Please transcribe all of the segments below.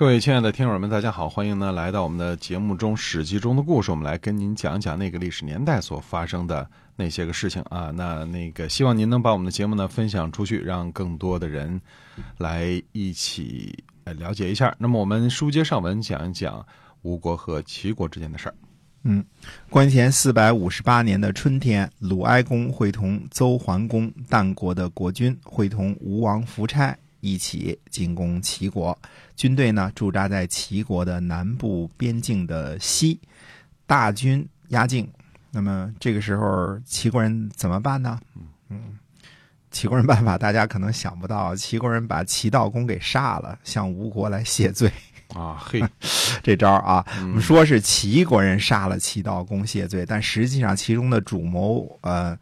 各位亲爱的听友们，大家好，欢迎呢来到我们的节目中《史记》中的故事，我们来跟您讲讲那个历史年代所发生的那些个事情啊。那那个希望您能把我们的节目呢分享出去，让更多的人来一起呃了解一下。那么我们书接上文，讲一讲吴国和齐国之间的事儿。嗯，公元前四百五十八年的春天，鲁哀公会同邹桓公淡国的国君，会同吴王夫差。一起进攻齐国，军队呢驻扎在齐国的南部边境的西，大军压境。那么这个时候，齐国人怎么办呢？嗯，齐国人办法大家可能想不到，齐国人把齐悼公给杀了，向吴国来谢罪啊！嘿，这招啊，我们说是齐国人杀了齐悼公谢罪，但实际上其中的主谋呃。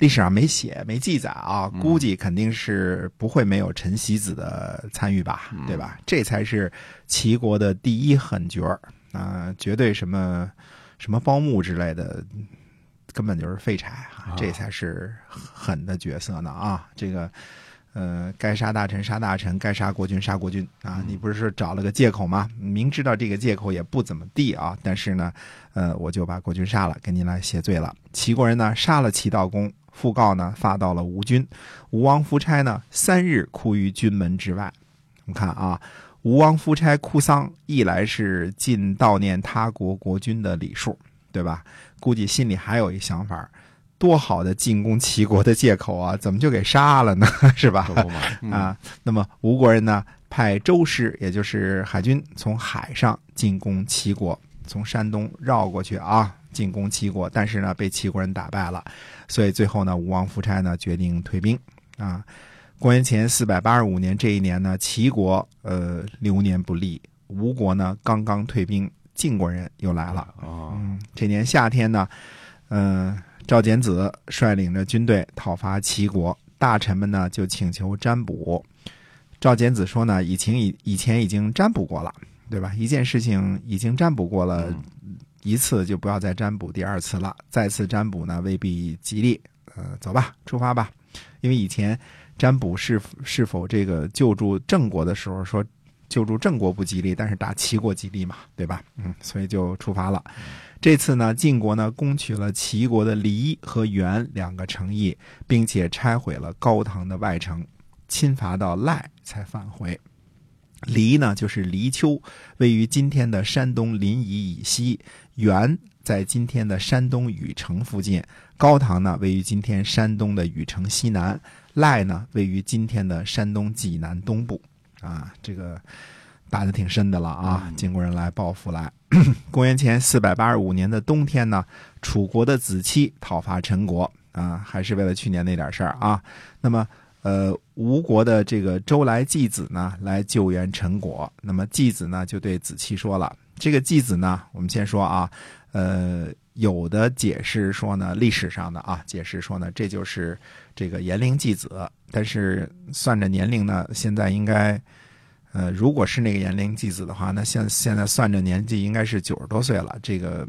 历史上没写没记载啊，估计肯定是不会没有陈喜子的参与吧，对吧？这才是齐国的第一狠角儿啊，绝对什么什么包木之类的，根本就是废柴啊，这才是狠的角色呢啊！这个呃，该杀大臣杀大臣，该杀国君杀国君啊！你不是说找了个借口吗？明知道这个借口也不怎么地啊，但是呢，呃，我就把国君杀了，给您来谢罪了。齐国人呢，杀了齐悼公。讣告呢发到了吴军，吴王夫差呢三日哭于军门之外。我们看啊，吴王夫差哭丧，一来是尽悼念他国国君的礼数，对吧？估计心里还有一想法：多好的进攻齐国的借口啊，怎么就给杀了呢？是吧？啊，那么吴国人呢派周师，也就是海军，从海上进攻齐国，从山东绕过去啊。进攻齐国，但是呢，被齐国人打败了，所以最后呢，吴王夫差呢决定退兵啊。公元前四百八十五年这一年呢，齐国呃流年不利，吴国呢刚刚退兵，晋国人又来了啊。这年夏天呢，嗯，赵简子率领着军队讨伐齐国，大臣们呢就请求占卜。赵简子说呢，以前以以前已经占卜过了，对吧？一件事情已经占卜过了。一次就不要再占卜第二次了，再次占卜呢未必吉利。呃，走吧，出发吧。因为以前占卜是是否这个救助郑国的时候说救助郑国不吉利，但是打齐国吉利嘛，对吧？嗯，所以就出发了。这次呢，晋国呢攻取了齐国的黎和原两个城邑，并且拆毁了高唐的外城，侵伐到赖才返回。黎呢就是黎丘，位于今天的山东临沂以西。原在今天的山东禹城附近，高唐呢位于今天山东的禹城西南，赖呢位于今天的山东济南东部。啊，这个打的挺深的了啊！晋国人来报复来。公元前四百八十五年的冬天呢，楚国的子期讨伐陈国啊，还是为了去年那点事儿啊。那么，呃，吴国的这个周来季子呢，来救援陈国。那么季子呢，就对子期说了。这个季子呢，我们先说啊，呃，有的解释说呢，历史上的啊，解释说呢，这就是这个延陵季子。但是算着年龄呢，现在应该，呃，如果是那个延陵季子的话，那现现在算着年纪应该是九十多岁了。这个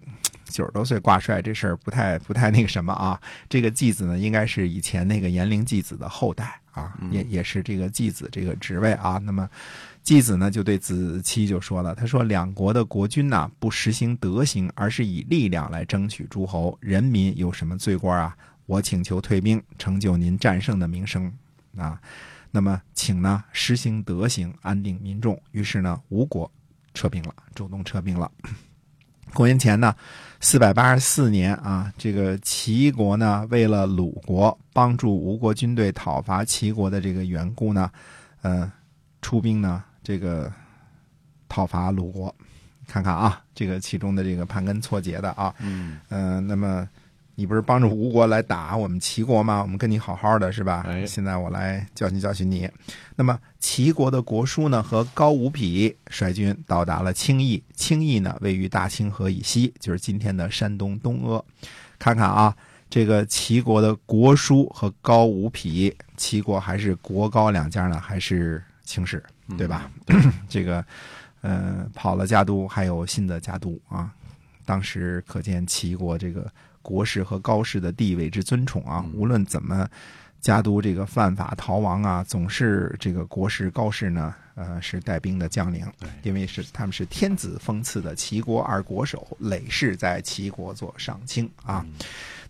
九十多岁挂帅这事儿不太不太那个什么啊。这个继子呢，应该是以前那个延陵继子的后代啊，也也是这个继子这个职位啊。那么。继子呢就对子期就说了，他说两国的国君呐不实行德行，而是以力量来争取诸侯，人民有什么罪过啊？我请求退兵，成就您战胜的名声啊。那么请呢实行德行，安定民众。于是呢吴国撤兵了，主动撤兵了。公元前呢四百八十四年啊，这个齐国呢为了鲁国帮助吴国军队讨伐齐国的这个缘故呢，呃，出兵呢。这个讨伐鲁国，看看啊，这个其中的这个盘根错节的啊，嗯，呃，那么你不是帮助吴国来打我们齐国吗？我们跟你好好的是吧？哎现在我来教训教训你。那么齐国的国叔呢和高五匹率军到达了青邑，青邑呢位于大清河以西，就是今天的山东东阿。看看啊，这个齐国的国叔和高五匹，齐国还是国高两家呢，还是卿氏，对吧？这个，呃，跑了家督，还有新的家督啊。当时可见齐国这个国士和高士的地位之尊崇啊，无论怎么家督这个犯法逃亡啊，总是这个国士高士呢，呃，是带兵的将领，因为是他们是天子封赐的齐国二国手，累世在齐国做上卿啊。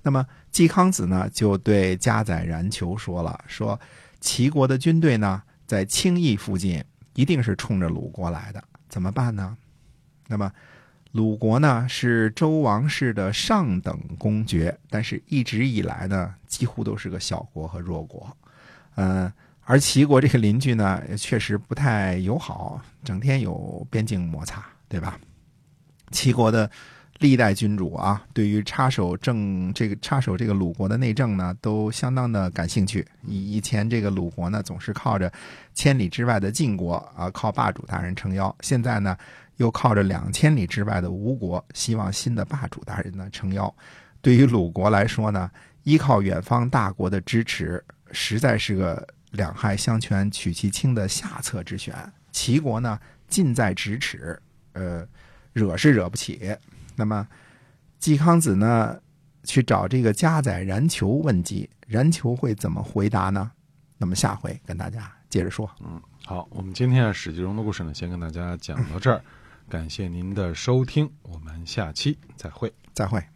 那么季康子呢，就对加载然求说了，说齐国的军队呢，在青邑附近，一定是冲着鲁国来的，怎么办呢？那么鲁国呢是周王室的上等公爵，但是一直以来呢，几乎都是个小国和弱国，嗯、而齐国这个邻居呢，也确实不太友好，整天有边境摩擦，对吧？齐国的历代君主啊，对于插手政这个插手这个鲁国的内政呢，都相当的感兴趣。以以前这个鲁国呢，总是靠着千里之外的晋国啊，靠霸主大人撑腰；现在呢，又靠着两千里之外的吴国，希望新的霸主大人呢撑腰。对于鲁国来说呢，依靠远方大国的支持，实在是个两害相权取其轻的下策之选。齐国呢，近在咫尺，呃，惹是惹不起。那么，季康子呢，去找这个加载然求问计，然求会怎么回答呢？那么下回跟大家接着说。嗯好，我们今天啊《史记》中的故事呢，先跟大家讲到这儿，感谢您的收听，我们下期再会。再会。